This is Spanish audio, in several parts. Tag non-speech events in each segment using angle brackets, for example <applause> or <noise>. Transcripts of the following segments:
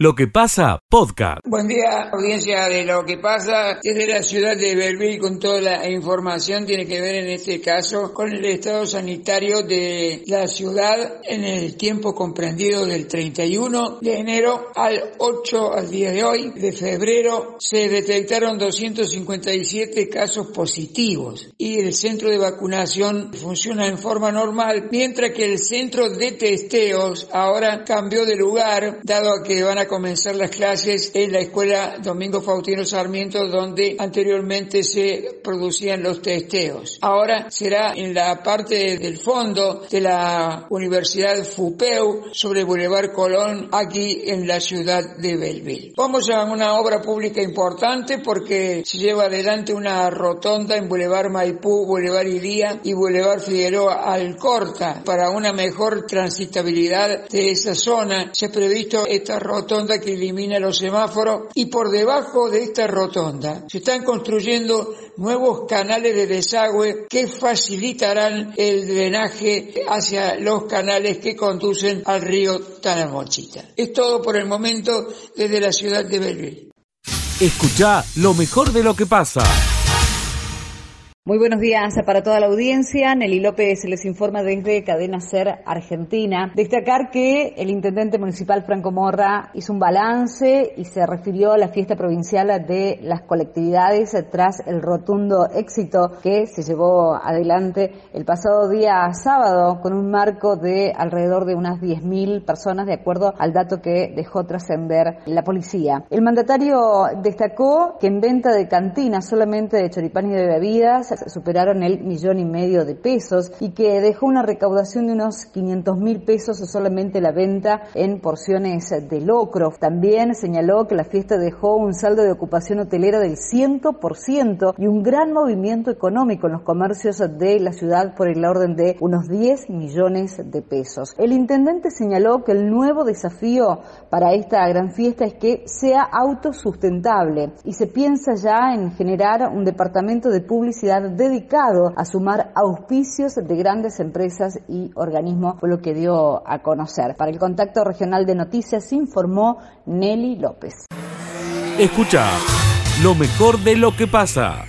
Lo que pasa, podcast. Buen día, audiencia de Lo que pasa desde la ciudad de Belleville con toda la información tiene que ver en este caso con el estado sanitario de la ciudad en el tiempo comprendido del 31 de enero al 8 al día de hoy de febrero se detectaron 257 casos positivos y el centro de vacunación funciona en forma normal mientras que el centro de testeos ahora cambió de lugar dado que van a comenzar las clases en la escuela Domingo Faustino Sarmiento donde anteriormente se producían los testeos. Ahora será en la parte del fondo de la Universidad FUPEU sobre Boulevard Colón aquí en la ciudad de Belleville. Vamos a una obra pública importante porque se lleva adelante una rotonda en Boulevard Maipú, Boulevard Ilía y Boulevard Figueroa Alcorta para una mejor transitabilidad de esa zona. Se ha previsto esta rotonda que elimina los semáforos y por debajo de esta rotonda se están construyendo nuevos canales de desagüe que facilitarán el drenaje hacia los canales que conducen al río Tanamochita. Es todo por el momento desde la ciudad de Belleville. Escucha lo mejor de lo que pasa. Muy buenos días para toda la audiencia. Nelly López les informa desde Cadena Ser Argentina. Destacar que el intendente municipal Franco Morra hizo un balance y se refirió a la fiesta provincial de las colectividades tras el rotundo éxito que se llevó adelante el pasado día sábado con un marco de alrededor de unas 10.000 personas de acuerdo al dato que dejó trascender la policía. El mandatario destacó que en venta de cantinas solamente de choripán y de bebidas superaron el millón y medio de pesos y que dejó una recaudación de unos 500 mil pesos solamente la venta en porciones de locro. También señaló que la fiesta dejó un saldo de ocupación hotelera del 100% y un gran movimiento económico en los comercios de la ciudad por el orden de unos 10 millones de pesos. El intendente señaló que el nuevo desafío para esta gran fiesta es que sea autosustentable y se piensa ya en generar un departamento de publicidad dedicado a sumar auspicios de grandes empresas y organismos, fue lo que dio a conocer. Para el contacto regional de noticias informó Nelly López. Escucha lo mejor de lo que pasa.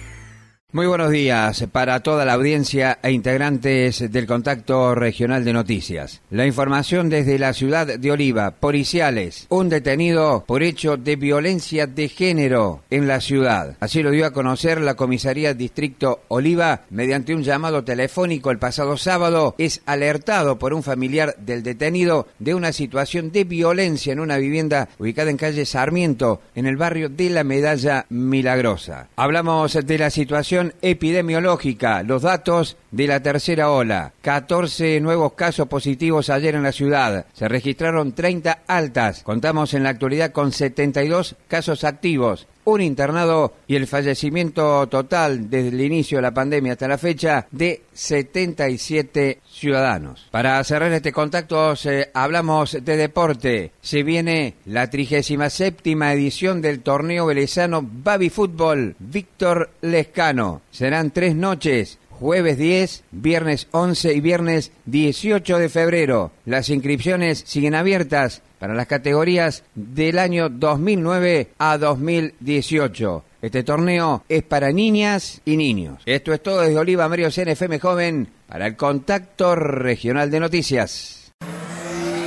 Muy buenos días para toda la audiencia e integrantes del Contacto Regional de Noticias. La información desde la ciudad de Oliva, policiales, un detenido por hecho de violencia de género en la ciudad. Así lo dio a conocer la Comisaría Distrito Oliva mediante un llamado telefónico el pasado sábado. Es alertado por un familiar del detenido de una situación de violencia en una vivienda ubicada en calle Sarmiento, en el barrio de la Medalla Milagrosa. Hablamos de la situación epidemiológica, los datos de la tercera ola. 14 nuevos casos positivos ayer en la ciudad. Se registraron 30 altas. Contamos en la actualidad con 72 casos activos un internado y el fallecimiento total desde el inicio de la pandemia hasta la fecha de 77 ciudadanos. Para cerrar este contacto hablamos de deporte. Se viene la 37 edición del torneo velezano Baby Fútbol Víctor Lescano. Serán tres noches jueves 10, viernes 11 y viernes 18 de febrero. Las inscripciones siguen abiertas para las categorías del año 2009 a 2018. Este torneo es para niñas y niños. Esto es todo desde Oliva Mario CNFM Joven para el Contacto Regional de Noticias.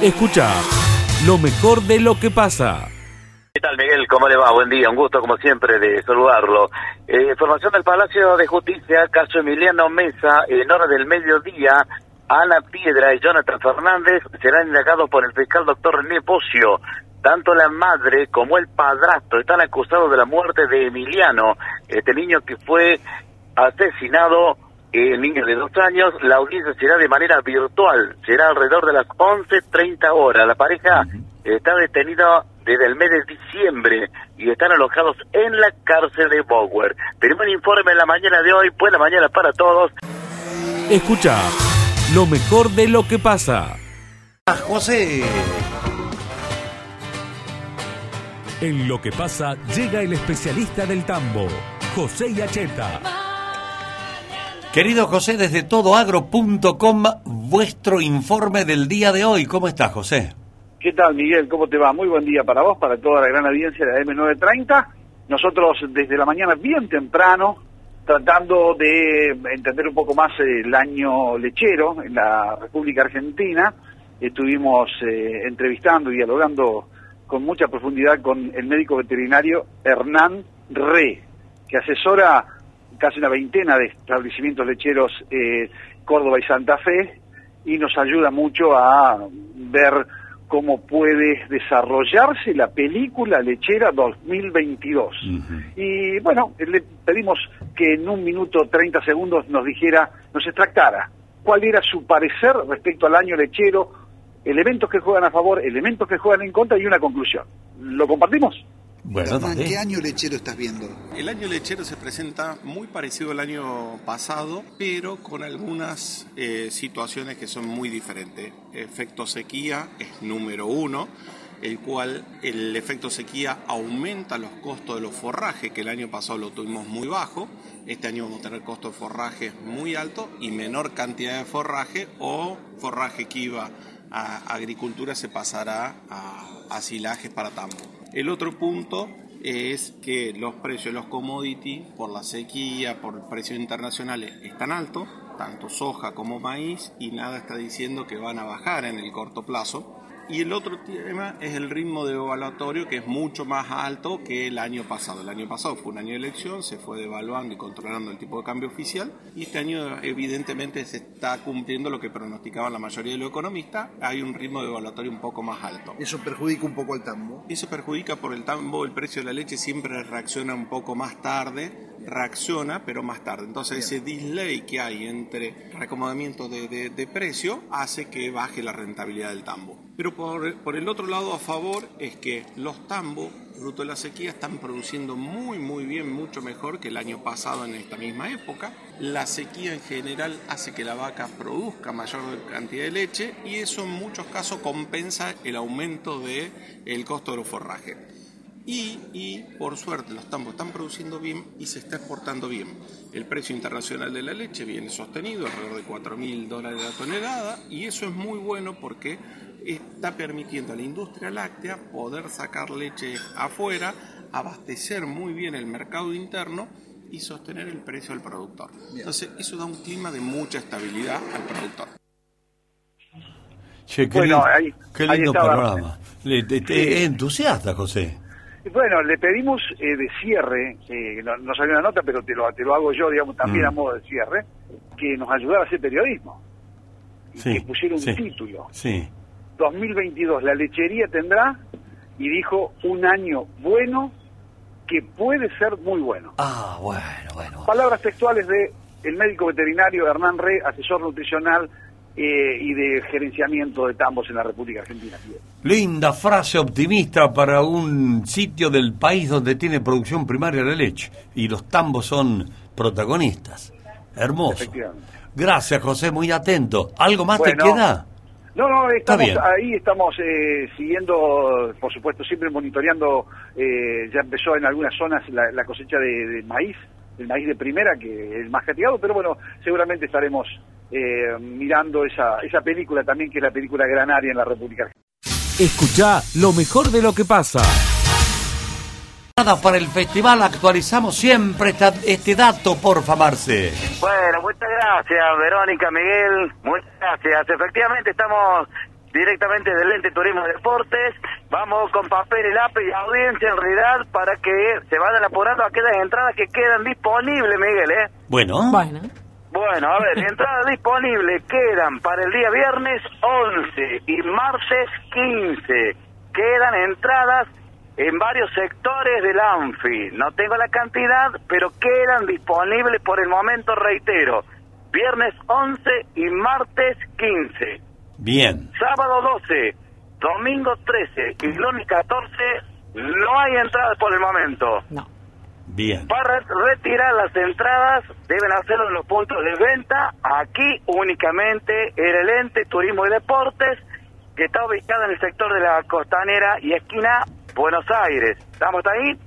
Escucha lo mejor de lo que pasa. ¿Qué tal, Miguel? ¿Cómo le va? Buen día, un gusto como siempre de saludarlo. Eh, información del Palacio de Justicia, caso Emiliano Mesa, en hora del mediodía, Ana Piedra y Jonathan Fernández serán indagados por el fiscal doctor René Pocio. Tanto la madre como el padrastro están acusados de la muerte de Emiliano, este niño que fue asesinado, el niño de dos años. La audiencia será de manera virtual, será alrededor de las 11.30 horas. La pareja está detenida desde el mes de diciembre y están alojados en la cárcel de Bower. Tenemos un informe en la mañana de hoy, buena mañana para todos. Escucha lo mejor de lo que pasa. José. En lo que pasa llega el especialista del tambo, José Yacheta. Querido José, desde todoagro.com, vuestro informe del día de hoy. ¿Cómo estás, José? ¿Qué tal, Miguel? ¿Cómo te va? Muy buen día para vos, para toda la gran audiencia de la M930. Nosotros desde la mañana bien temprano, tratando de entender un poco más el año lechero en la República Argentina, estuvimos eh, entrevistando y dialogando con mucha profundidad con el médico veterinario Hernán Re, que asesora casi una veintena de establecimientos lecheros eh, Córdoba y Santa Fe y nos ayuda mucho a ver cómo puede desarrollarse la película lechera 2022. Y bueno, le pedimos que en un minuto 30 segundos nos dijera, nos extractara cuál era su parecer respecto al año lechero, elementos que juegan a favor, elementos que juegan en contra y una conclusión. ¿Lo compartimos? Bueno, ¿qué año lechero estás viendo? El año lechero se presenta muy parecido al año pasado, pero con algunas eh, situaciones que son muy diferentes. Efecto sequía es número uno, el cual el efecto sequía aumenta los costos de los forrajes, que el año pasado lo tuvimos muy bajo. Este año vamos a tener costo de forraje muy alto y menor cantidad de forraje o forraje que iba a agricultura se pasará a, a silajes para tambo. El otro punto es que los precios de los commodities, por la sequía, por precios internacionales, están altos, tanto soja como maíz, y nada está diciendo que van a bajar en el corto plazo. Y el otro tema es el ritmo de evaluatorio que es mucho más alto que el año pasado. El año pasado fue un año de elección, se fue devaluando y controlando el tipo de cambio oficial y este año evidentemente se está cumpliendo lo que pronosticaban la mayoría de los economistas. Hay un ritmo de evaluatorio un poco más alto. ¿Eso perjudica un poco al tambo? Eso perjudica por el tambo, el precio de la leche siempre reacciona un poco más tarde, reacciona pero más tarde. Entonces ese delay que hay entre recomodamiento de, de, de precio hace que baje la rentabilidad del tambo. Pero por, el otro lado, a favor, es que los tambos, fruto de la sequía, están produciendo muy, muy bien, mucho mejor que el año pasado en esta misma época. La sequía en general hace que la vaca produzca mayor cantidad de leche y eso en muchos casos compensa el aumento del el costo de los forrajes. Y, y, por suerte los tambos están produciendo bien y se está exportando bien. El precio internacional de la leche viene sostenido, alrededor de 4 mil dólares la tonelada, y eso es muy bueno porque está permitiendo a la industria láctea poder sacar leche afuera, abastecer muy bien el mercado interno y sostener el precio al productor. Entonces, eso da un clima de mucha estabilidad al productor. Che, qué, Bueno, ahí- qué lindo programa. Le- te- te- es entusiasta, José. Bueno, le pedimos eh, de cierre, eh, no, no salió una nota, pero te lo, te lo hago yo, digamos, también Mm. a modo de cierre, que nos ayudara a hacer periodismo. Y Sí, que pusiera un sí. título. Sí. 2022, la lechería tendrá, y dijo, un año bueno que puede ser muy bueno. Ah, bueno, bueno. Palabras textuales de el médico veterinario Hernán Re, asesor nutricional eh, y de gerenciamiento de tambos en la República Argentina. Linda frase optimista para un sitio del país donde tiene producción primaria de leche y los tambos son protagonistas. Hermoso. Gracias, José, muy atento. ¿Algo más Bueno. te queda? No, no, estamos ahí, estamos eh, siguiendo, por supuesto, siempre monitoreando, eh, ya empezó en algunas zonas la, la cosecha de, de maíz, el maíz de primera, que es más castigado, pero bueno, seguramente estaremos eh, mirando esa, esa película también, que es la película Granaria en la República Argentina. Escucha lo mejor de lo que pasa. Nada para el festival, actualizamos siempre esta- este dato, porfa, Marce. Bueno, muchas gracias, Verónica, Miguel. Muchas gracias. Efectivamente, estamos directamente del Ente Turismo y Deportes. Vamos con papel y lápiz y audiencia en realidad para que se vayan apurando a aquellas entradas que quedan disponibles, Miguel, ¿eh? Bueno, Bueno. Bueno, a ver, <laughs> entradas disponibles quedan para el día viernes 11 y martes 15. Quedan entradas en varios sectores del ANFI. No tengo la cantidad, pero quedan disponibles por el momento, reitero. Viernes 11 y martes 15. bien. Sábado 12, domingo 13 y lunes 14 no hay entradas por el momento. No. Bien. Para retirar las entradas deben hacerlo en los puntos de venta, aquí únicamente en el ente Turismo y Deportes, que está ubicado en el sector de la Costanera y esquina Buenos Aires. ¿Estamos ahí?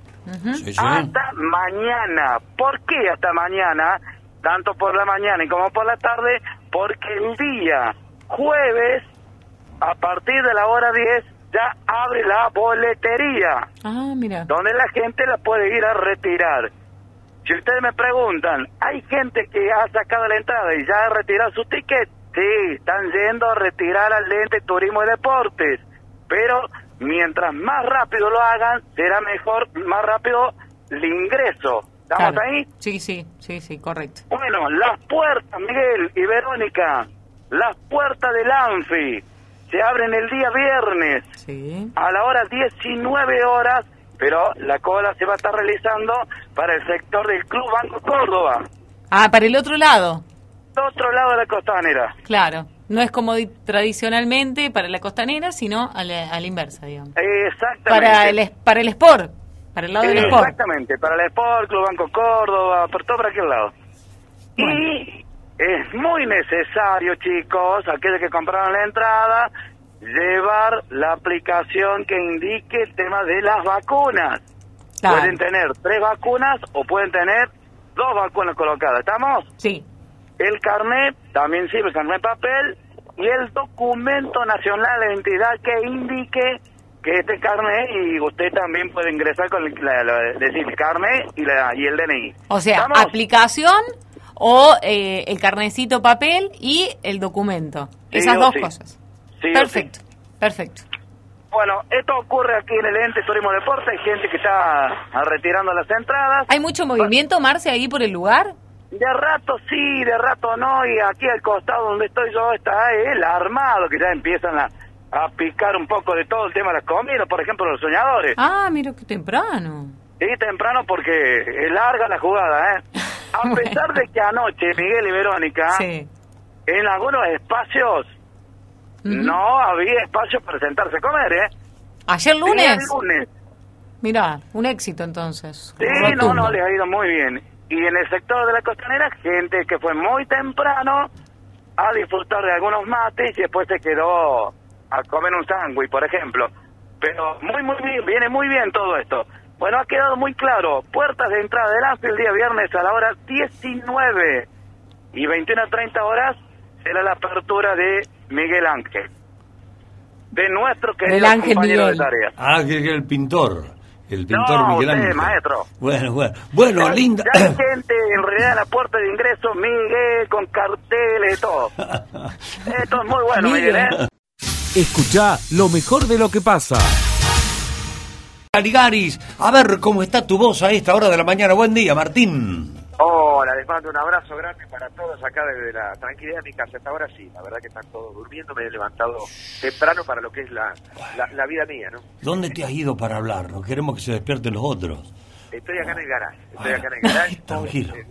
Sí, sí. Hasta mañana. ¿Por qué hasta mañana? Tanto por la mañana y como por la tarde, porque el día jueves, a partir de la hora 10, ya abre la boletería. Ah, mira. Donde la gente la puede ir a retirar. Si ustedes me preguntan, ¿hay gente que ha sacado la entrada y ya ha retirado su ticket? Sí, están yendo a retirar al lente Turismo y Deportes. Pero mientras más rápido lo hagan, será mejor, más rápido el ingreso. ¿Estamos Claro. ahí? Sí, sí, sí, sí, correcto. Bueno, las puertas, Miguel y Verónica, las puertas del Anfi se abren el día viernes Sí. a la hora 19 horas, pero la cola se va a estar realizando para el sector del Club Banco Córdoba, Ah, para el otro lado. otro lado de la costanera. Claro. No es como di- tradicionalmente para la costanera, sino a la, a la inversa, digamos. Exactamente. Para el, es- para el sport. Para el lado del sport. Exactamente, para el Sport, Club Banco Córdoba, por todo para aquel lado. Y es muy necesario, chicos, aquellos que compraron la entrada, llevar la aplicación que indique el tema de las vacunas. Claro. Pueden tener tres vacunas o pueden tener dos vacunas colocadas, ¿estamos? Sí. El carnet, también sirve el carnet papel, y el documento nacional de identidad que indique que este carnet, y usted también puede ingresar con el, la- la- decir carnet y, la, y el DNI. O sea, ¿Estamos? aplicación o eh, el carnecito papel y el documento. Sí Esas dos sí. cosas. Sí perfecto, perfecto. Bueno, esto ocurre aquí en el ente Turismo Deporte, hay gente que está retirando las entradas. ¿Hay mucho movimiento, Marce, ahí por el lugar? De rato sí, de rato no, y aquí al costado donde estoy yo está el armado, que ya empiezan a, a picar un poco de todo el tema de las comidas, por ejemplo, los soñadores. Ah, mira qué temprano. Sí, temprano porque es larga la jugada, ¿eh? <laughs> A pesar de que anoche Miguel y Verónica, Sí. en algunos espacios, no había espacio para sentarse a comer, ¿eh? ¿Ayer lunes? lunes. Mira, un éxito entonces. Sí, no, no, les ha ido muy bien. Y en el sector de la costanera, gente que fue muy temprano a disfrutar de algunos mates y después se quedó a comer un sándwich, por ejemplo. Pero muy, muy bien, viene muy bien todo esto. Bueno, ha quedado muy claro. Puertas de entrada del AFI el día viernes a la hora 19 y 21 a 30 horas será la apertura de Miguel Ángel. De nuestro querido Del Ángel compañero Miguel. de tarea. Ah, que que el pintor. El pintor No, Miguel usted, Ángel. maestro. Bueno, bueno. Bueno, Ya- linda. Ya hay gente en realidad en la puerta de ingreso, Miguel, con carteles y todo. <laughs> Esto es muy bueno, Miguel, ¿eh? Escucha lo mejor de lo que pasa. Caligaris, a ver cómo está tu voz a esta hora de la mañana. Buen día, Martín. Hola, les mando un abrazo grande para todos acá desde la tranquilidad de mi casa. Hasta ahora sí, la verdad que están todos durmiendo. Me he levantado temprano para lo que es la, la, la vida mía, ¿no? ¿Dónde te has ido para hablar? No queremos que se despierten los otros. Estoy acá en el garage. Estoy acá en el garage. Tranquilo. <laughs>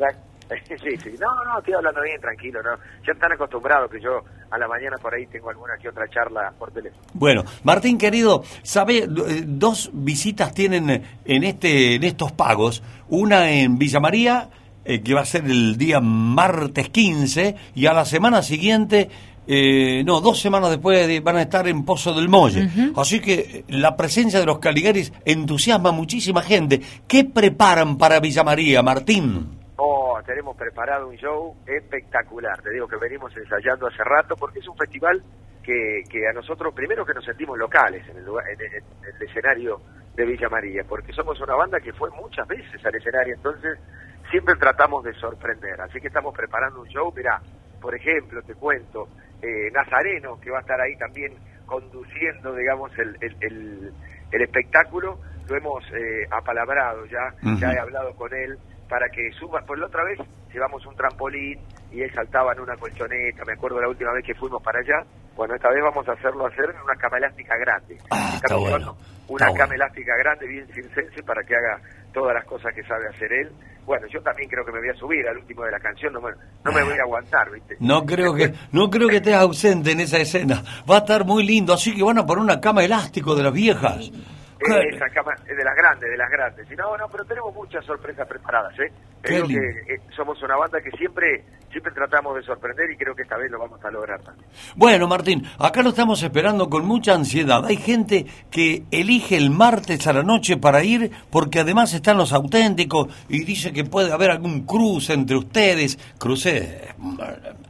Sí, sí. No, no, estoy hablando bien, tranquilo, ¿no? Ya están acostumbrados que yo a la mañana por ahí tengo alguna que otra charla por teléfono. Bueno, Martín querido, ¿sabe? Eh, Dos visitas tienen eh, en este en estos pagos. Una en Villa María, eh, que va a ser el día martes 15, y a la semana siguiente, eh, no, dos semanas después de- van a estar en Pozo del Molle. Así que eh, la presencia de los Caligaris entusiasma a muchísima gente. ¿Qué preparan para Villa María, Martín? Oh, tenemos preparado un show espectacular. Te digo que venimos ensayando hace rato porque es un festival que, que a nosotros, primero que nos sentimos locales en el, lugar- en, en- en el escenario de Villa María, porque somos una banda que fue muchas veces al escenario, entonces siempre tratamos de sorprender. Así que estamos preparando un show, mirá, por ejemplo, te cuento, eh, Nazareno, que va a estar ahí también conduciendo, digamos, el, el, el- el espectáculo, lo hemos eh, apalabrado ya, ya he hablado con él para que suba, por la otra vez llevamos un trampolín y él saltaba en una colchoneta, me acuerdo la última vez que fuimos para allá, bueno, esta vez vamos a hacerlo hacer en una cama elástica grande. Ah, está bueno, Una está cama bueno. elástica grande, bien circense, para que haga todas las cosas que sabe hacer él. Bueno, yo también creo que me voy a subir al último de la canción, no me, no me voy a aguantar, ¿viste? No creo que no creo que estés ausente en esa escena. Va a estar muy lindo, así que van a poner una cama elástico de las viejas. Eh, Esa cama de las grandes, de las grandes. Y no, no, pero tenemos muchas sorpresas preparadas, ¿eh? Digo que eh, somos una banda que siempre siempre tratamos de sorprender y creo que esta vez lo vamos a lograr también. Bueno, Martín, acá lo estamos esperando con mucha ansiedad. Hay gente que elige el martes a la noche para ir porque además están los auténticos y dice que puede haber algún cruce entre ustedes, cruce mm,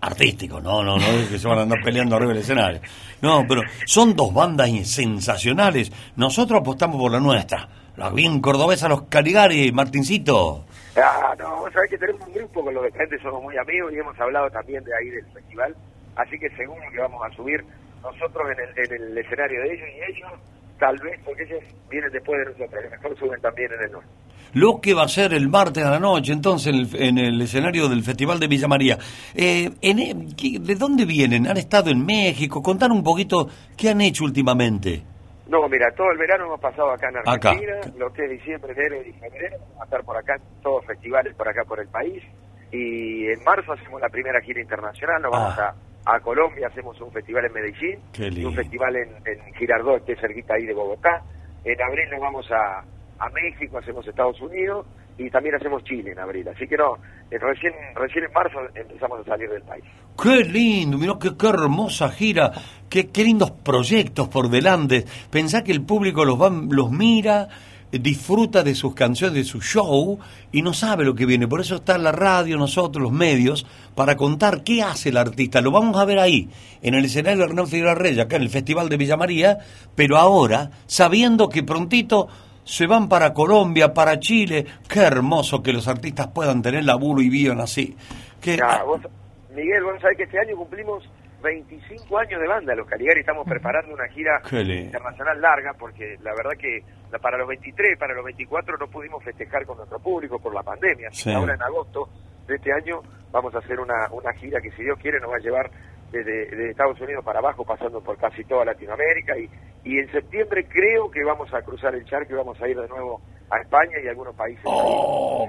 artístico, no, no, no es que se van a andar peleando arriba del escenario. No, pero son dos bandas sensacionales. Nosotros apostamos por la nuestra. La bien cordobesa, los Caligari, Martincito. Ah, no, vos sabés que tenemos un grupo con los de frente, somos muy amigos y hemos hablado también de ahí del festival, así que seguro que vamos a subir nosotros en el, en el escenario de ellos y ellos tal vez, porque ellos vienen después de nosotros, a mejor suben también en el norte. Lo que va a ser el martes a la noche, entonces, en el, en el escenario del Festival de Villa María. Eh, en, ¿De dónde vienen? ¿Han estado en México? Contar un poquito qué han hecho últimamente. No, mira, todo el verano hemos pasado acá en Argentina, lo que es diciembre, enero y febrero, vamos a estar por acá, todos festivales por acá por el país, y en marzo hacemos la primera gira internacional, nos vamos ah. a, a, Colombia, hacemos un festival en Medellín, y un festival en, en Girardot, que es cerquita ahí de Bogotá, en abril nos vamos a, a México, hacemos Estados Unidos, y también hacemos Chile en abril. Así que no, eh, recién, recién en marzo empezamos a salir del país. Qué lindo, mirá qué, hermosa gira, qué, qué lindos proyectos por delante. Pensá que el público los, va, los mira, disfruta de sus canciones, de su show y no sabe lo que viene. Por eso está la radio, nosotros, los medios, para contar qué hace el artista. Lo vamos a ver ahí, en el escenario de Hernán Figueroa Reyes, acá en el Festival de Villa María, pero ahora, sabiendo que prontito se van para Colombia, para Chile. Qué hermoso que los artistas puedan tener laburo y vivan así. Miguel, vos sabés que este año cumplimos 25 años de banda. Los Caligari estamos preparando una gira internacional larga porque la verdad que para los 23, para los 24 no pudimos festejar con nuestro público por la pandemia. Ahora en agosto de este año vamos a hacer una, una gira que si Dios quiere nos va a llevar de Estados Unidos para abajo, pasando por casi toda Latinoamérica. Y, y en septiembre creo que vamos a cruzar el charco y vamos a ir de nuevo a España y a algunos países. Oh,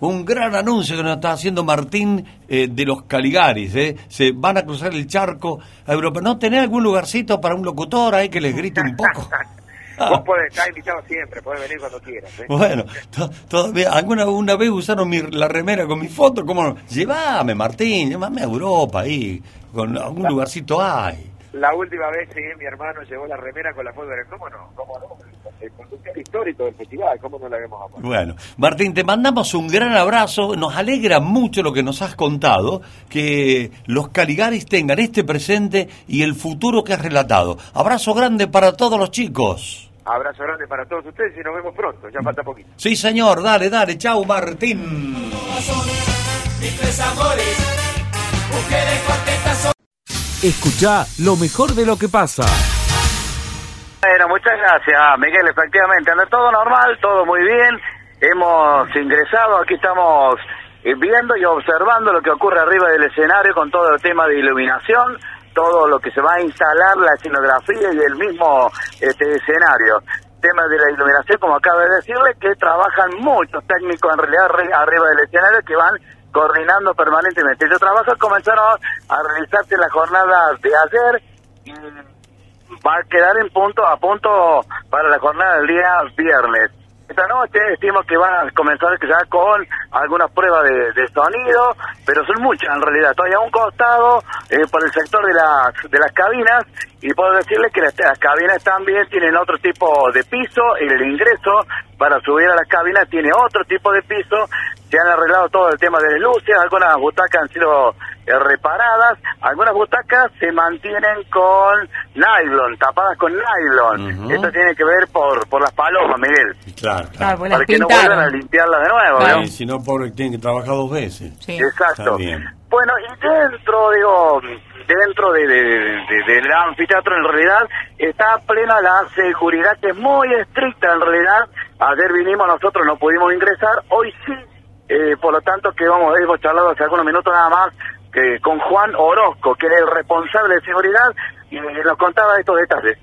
un gran anuncio que nos está haciendo Martín eh, de los Caligaris. Eh. Se van a cruzar el charco a Europa. ¿No tenés algún lugarcito para un locutor ahí que les grite un poco? <laughs> Vos podés estar invitado siempre, podés venir cuando quieras. ¿eh? Bueno, todavía, alguna una vez usaron mi, la remera con mi foto, ¿cómo no? Llévame, Martín, llévame a Europa ahí, con algún lugarcito hay. La última vez sí, mi hermano llevó la remera con la foto de... ¿Cómo no? ¿Cómo no? El conductor histórico del festival, ¿cómo no la vemos a Bueno, Martín, te mandamos un gran abrazo. Nos alegra mucho lo que nos has contado, que los Caligaris tengan este presente y el futuro que has relatado. Abrazo grande para todos los chicos. Abrazo grande para todos ustedes y nos vemos pronto, ya falta poquito. Sí, señor, dale, dale, chau Martín. Escucha lo mejor de lo que pasa. Bueno, muchas gracias, Miguel. Efectivamente, anda todo normal, todo muy bien. Hemos ingresado, aquí estamos eh, viendo y observando lo que ocurre arriba del escenario con todo el tema de iluminación, todo lo que se va a instalar, la escenografía y el mismo este, escenario. Tema de la iluminación, como acaba de decirle, que trabajan muchos técnicos en realidad arriba del escenario que van coordinando permanentemente. Yo trabajo comenzaron a realizarse la jornada de ayer y va a quedar en punto a punto para la jornada del día viernes. Esta noche estimo que van a comenzar ya con algunas pruebas de, sonido, pero son muchas en realidad. Estoy a un costado eh, por el sector de las, de las cabinas y puedo decirles que las, cabinas también tienen otro tipo de piso y el ingreso para subir a las cabinas tiene otro tipo de piso. Se han arreglado todo el tema de luces, algunas butacas han sido eh, reparadas, algunas butacas se mantienen con nylon, tapadas con nylon. Esto tiene que ver por, por las palomas, Miguel. Claro, claro. para que no vuelvan a limpiarlas de nuevo. ¿no? si no, pobre, tienen que trabajar dos veces. Exacto. Bueno, y dentro, digo, dentro de, del anfiteatro en realidad está plena la seguridad que es muy estricta en realidad. Ayer vinimos nosotros, no pudimos ingresar, hoy sí, eh, por lo tanto que vamos, hemos charlado hace algunos minutos nada más que con Juan Orozco, que es el responsable de seguridad, y nos contaba estos detalles.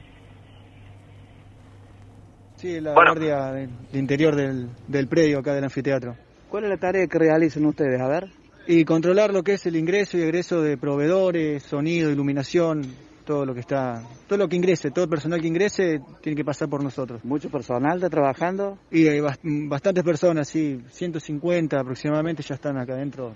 Sí, la guardia del interior del, del predio acá del anfiteatro. ¿Cuál es la tarea que realizan ustedes? A ver. Y controlar lo que es el ingreso y egreso de proveedores, sonido, iluminación, todo lo que está, todo lo que ingrese, todo el personal que ingrese tiene que pasar por nosotros. ¿Mucho personal está trabajando? Y hay bastantes personas, sí, 150 aproximadamente ya están acá adentro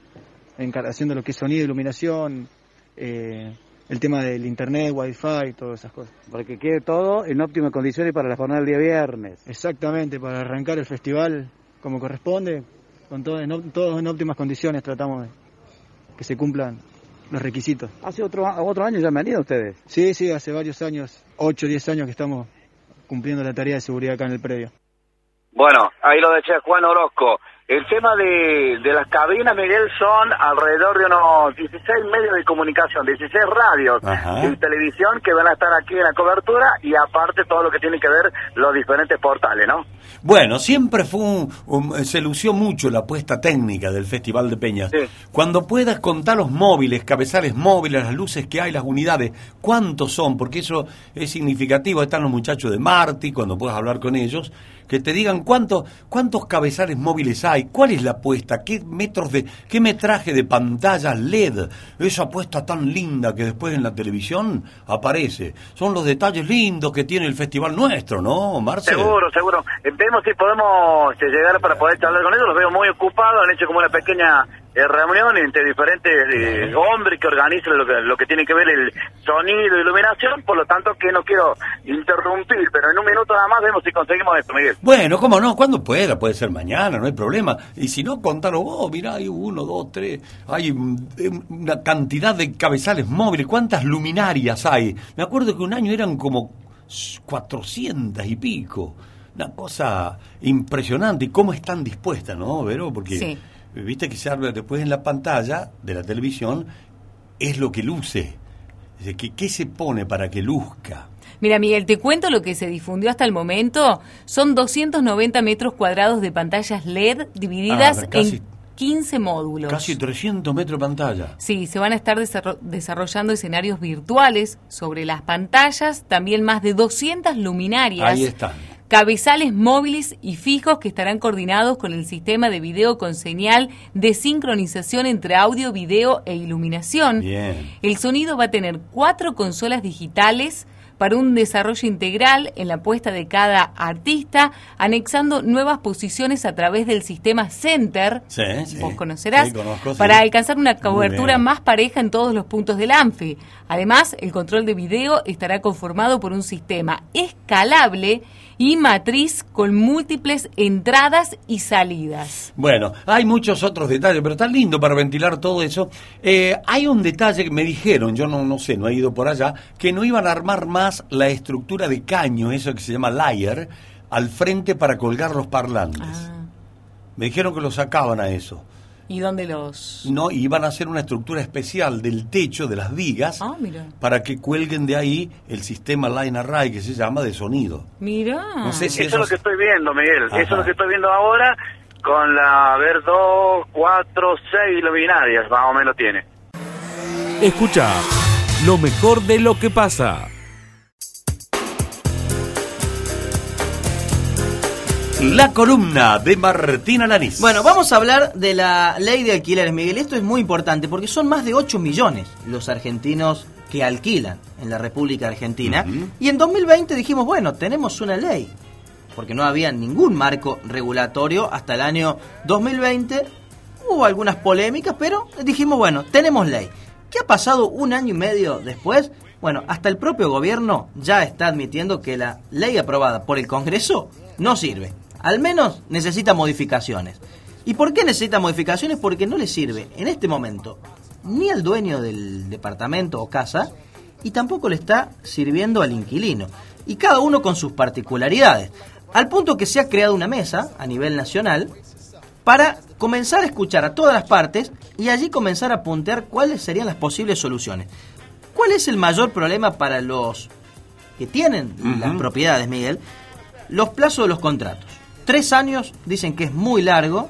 haciendo lo que es sonido, iluminación, eh, el tema del internet, wifi, todas esas cosas. Para que quede todo en óptimas condiciones para la jornada del día viernes. Exactamente, para arrancar el festival como corresponde, con todo en, todos en óptimas condiciones tratamos de que se cumplan los requisitos. ¿Hace otro, otro año ya han venido ustedes? Sí, sí, hace varios años, 8 o 10 años que estamos cumpliendo la tarea de seguridad acá en el predio. Bueno, ahí lo decía Juan Orozco. El tema de, de las cabinas, Miguel, son alrededor de unos 16 medios de comunicación, 16 radios y televisión que van a estar aquí en la cobertura y aparte todo lo que tiene que ver los diferentes portales, ¿no? Bueno, siempre fue un, se lució mucho la apuesta técnica del Festival de Peñas. Cuando puedas contar los móviles, cabezales móviles, las luces que hay, las unidades, cuántos son, porque eso es significativo. Están los muchachos de Marti, cuando puedas hablar con ellos, que te digan cuántos cuántos cabezales móviles hay, cuál es la apuesta, qué metros de, qué metraje de pantallas LED, esa apuesta tan linda que después en la televisión aparece. Son los detalles lindos que tiene el festival nuestro, ¿no, Marcelo? Seguro, seguro. Vemos si podemos este, llegar para poder hablar con ellos, los veo muy ocupados, han hecho como una pequeña eh, reunión entre diferentes eh, hombres que organizan lo que, lo que tiene que ver el sonido, iluminación, por lo tanto que no quiero interrumpir, pero en un minuto nada más vemos si conseguimos esto, Miguel. Bueno, cómo no, cuando pueda, puede ser mañana, no hay problema. Y si no, contalo vos, mirá, hay uno, dos, tres, hay una cantidad de cabezales móviles, ¿cuántas luminarias hay? Me acuerdo que un año eran como 400 y pico. Una cosa impresionante. ¿Y cómo están dispuestas, no, Vero? Porque... Sí viste que se habla después en la pantalla de la televisión, es lo que luce. ¿Qué, ¿Qué se pone para que luzca? Mira, Miguel, te cuento lo que se difundió hasta el momento. Son 290 metros cuadrados de pantallas LED divididas ah, en 15 módulos. Casi 300 metros de pantalla. Sí, se van a estar desarrollando escenarios virtuales sobre las pantallas, también más de 200 luminarias. Ahí están cabezales móviles y fijos que estarán coordinados con el sistema de video con señal de sincronización entre audio, video e iluminación. El sonido va a tener cuatro consolas digitales para un desarrollo integral en la puesta de cada artista, anexando nuevas posiciones a través del sistema Center, vos conocerás, para alcanzar una cobertura más pareja en todos los puntos del ANFE. Además, el control de video estará conformado por un sistema escalable y matriz con múltiples entradas y salidas. Bueno, hay muchos otros detalles, pero está lindo para ventilar todo eso. Eh, hay un detalle que me dijeron, yo no, no sé, no he ido por allá, que no iban a armar más la estructura de caño, eso que se llama layer, al frente para colgar los parlantes. Ah. Me dijeron que lo sacaban a eso. ¿Y dónde los...? No, iban a hacer una estructura especial del techo, de las vigas, ah, para que cuelguen de ahí el sistema Line Array, que se llama de sonido. Mira. eso, es lo que estoy viendo, Miguel. Eso es lo que estoy viendo ahora con la, a ver, dos, cuatro, seis luminarias, más o menos tiene. Escucha, lo mejor de lo que pasa. La columna de Martina Lanís. Bueno, vamos a hablar de la ley de alquileres, Miguel. Esto es muy importante porque son más de 8 millones los argentinos que alquilan en la República Argentina. Y en 2020 dijimos, bueno, tenemos una ley, porque no había ningún marco regulatorio hasta el año 2020. Hubo algunas polémicas, pero dijimos, bueno, tenemos ley. ¿Qué ha pasado un año y medio después? Bueno, hasta el propio gobierno ya está admitiendo que la ley aprobada por el Congreso no sirve. Al menos necesita modificaciones. ¿Y por qué necesita modificaciones? Porque no le sirve en este momento ni al dueño del departamento o casa y tampoco le está sirviendo al inquilino. Y cada uno con sus particularidades. Al punto que se ha creado una mesa a nivel nacional para comenzar a escuchar a todas las partes y allí comenzar a puntear cuáles serían las posibles soluciones. ¿Cuál es el mayor problema para los que tienen las propiedades, Miguel? Los plazos de los contratos. Tres años dicen que es muy largo,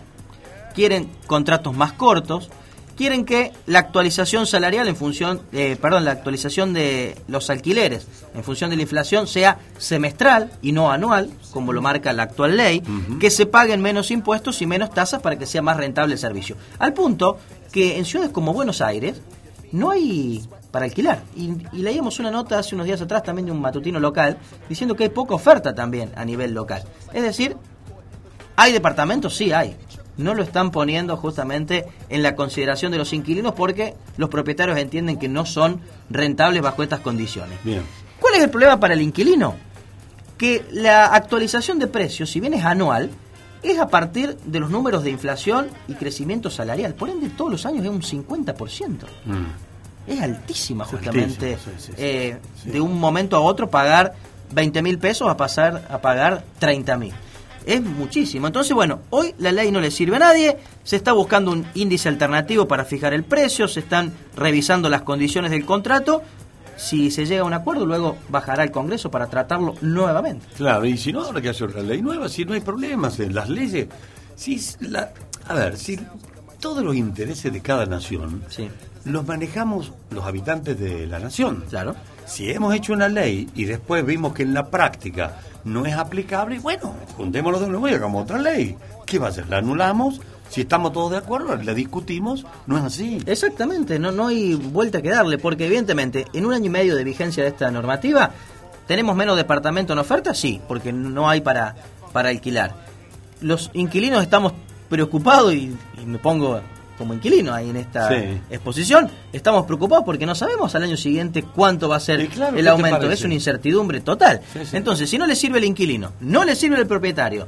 quieren contratos más cortos, quieren que la actualización salarial en función, eh, perdón, la actualización de los alquileres en función de la inflación sea semestral y no anual, como lo marca la actual ley, que se paguen menos impuestos y menos tasas para que sea más rentable el servicio. Al punto que en ciudades como Buenos Aires no hay para alquilar. Y, y, leíamos una nota hace unos días atrás también de un matutino local diciendo que hay poca oferta también a nivel local. Es decir, ¿hay departamentos? Sí, hay. No lo están poniendo justamente en la consideración de los inquilinos porque los propietarios entienden que no son rentables bajo estas condiciones. Bien. ¿Cuál es el problema para el inquilino? Que la actualización de precios, si bien es anual, es a partir de los números de inflación y crecimiento salarial. Por ende, todos los años es un 50%. Mm. Es altísima justamente Altísimo, sí, sí, sí. eh, de un momento a otro pagar 20 mil pesos a pasar a pagar 30 mil. Es muchísimo. Entonces, bueno, hoy la ley no le sirve a nadie, se está buscando un índice alternativo para fijar el precio, se están revisando las condiciones del contrato. Si se llega a un acuerdo, luego bajará el Congreso para tratarlo nuevamente. Claro, y si no, habrá que hacer otra ley nueva, si no hay problemas en las leyes. Si la, a ver, si todos los intereses de cada nación los manejamos los habitantes de la nación. Claro. Si hemos hecho una ley y después vimos que en la práctica no es aplicable, bueno, juntémonos de nuevo y hagamos otra ley. ¿Qué va a hacer? ¿La anulamos? Si estamos todos de acuerdo, la discutimos, no es así. Exactamente, no, no hay vuelta que darle, porque evidentemente en un año y medio de vigencia de esta normativa, ¿tenemos menos departamentos en oferta? Sí, porque no hay para, para alquilar. Los inquilinos estamos preocupados, y, y me pongo como inquilino ahí en esta Sí. exposición, estamos preocupados porque no sabemos al año siguiente cuánto va a ser claro, ¿qué el aumento. Es una incertidumbre total. Sí, sí. Entonces, si no le sirve el inquilino, no le sirve el propietario,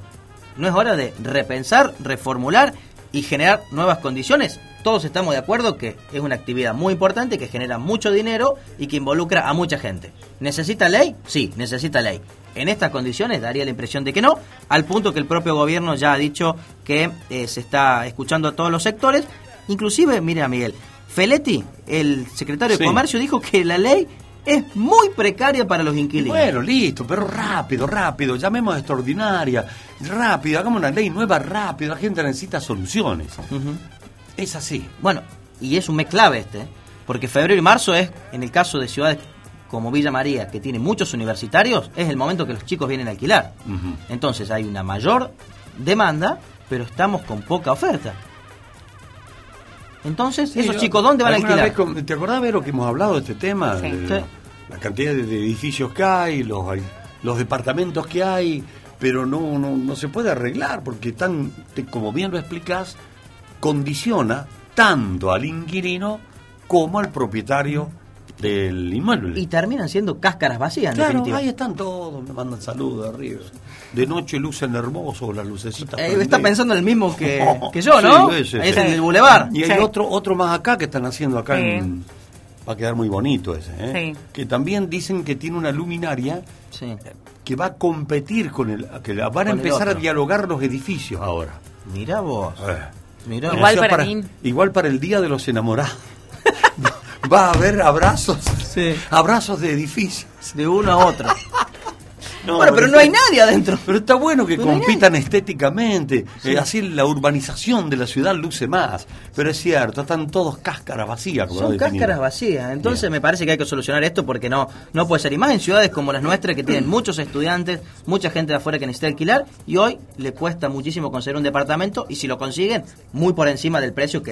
¿no es hora de repensar, reformular y generar nuevas condiciones? Todos estamos de acuerdo que es una actividad muy importante, que genera mucho dinero y que involucra a mucha gente. ¿Necesita ley? Sí, necesita ley. En estas condiciones daría la impresión de que no, al punto que el propio gobierno ya ha dicho que eh, se está escuchando a todos los sectores. Inclusive, mire Miguel, Feletti, el secretario Sí. de Comercio, dijo que la ley es muy precaria para los inquilinos. Bueno, listo, pero rápido, rápido, llamemos a extraordinaria, rápido, hagamos una ley nueva rápido, la gente necesita soluciones. Es así. Bueno, y es un mes clave este, ¿eh? porque febrero y marzo es, en el caso de ciudades como Villa María, que tiene muchos universitarios, es el momento que los chicos vienen a alquilar. Entonces hay una mayor demanda, pero estamos con poca oferta. Entonces, Sí, esos chicos, ¿dónde van a ¿Alguna alquilar? vez ¿Te acordás, Vero, que hemos hablado de este tema? Sí. De Sí. La cantidad de edificios que hay, los, los departamentos que hay, pero no, no, no se puede arreglar porque, tan, te- como bien lo explicas, condiciona tanto al inquilino como al propietario del inmueble. Y terminan siendo cáscaras vacías, en Claro, definitiva. ahí están todos, me mandan saludos de arriba. De noche lucen hermosos las lucecitas. Eh, está pensando en el mismo que, <laughs> que yo, ¿no? Sí, ese, es sí. en el Boulevard. Y hay otro, otro más acá que están haciendo acá Sí. en... Va a quedar muy bonito ese, ¿eh? Sí. Que también dicen que tiene una luminaria que va a competir con el... que la- van a empezar a dialogar los edificios ahora. Mira vos. Mirá O vos. sea, para, igual para el Día de los Enamorados. <laughs> va a haber abrazos. Abrazos de edificios. De uno a otro. Bueno, pero no hay nadie adentro. Pero está bueno que Pero no hay compitan estéticamente. eh, así la urbanización de la ciudad luce más. Pero es cierto, están todos cáscaras vacías. Como Son cáscaras vacías. Entonces me parece que hay que solucionar esto porque no, no puede ser. Y más en ciudades como las nuestras que tienen muchos estudiantes, mucha gente de afuera que necesita alquilar y hoy le cuesta muchísimo conseguir un departamento y si lo consiguen, muy por encima del precio que